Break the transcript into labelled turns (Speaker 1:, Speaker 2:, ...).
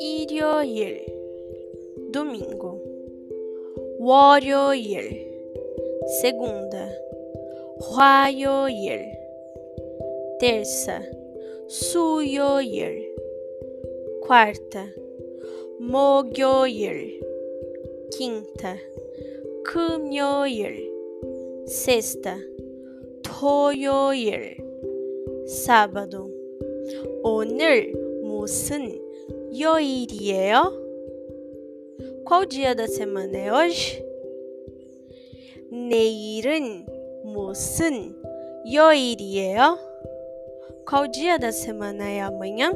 Speaker 1: 일요일 domingo 월요일 segunda 화요일 terça 수요일 quarta 목요일 quinta 금요일 sexta 토요일 sábado 오늘 무슨 요일이에요? Qual dia da semana é hoje? 내일은 무슨 요일이에요? Qual dia da semana é amanhã?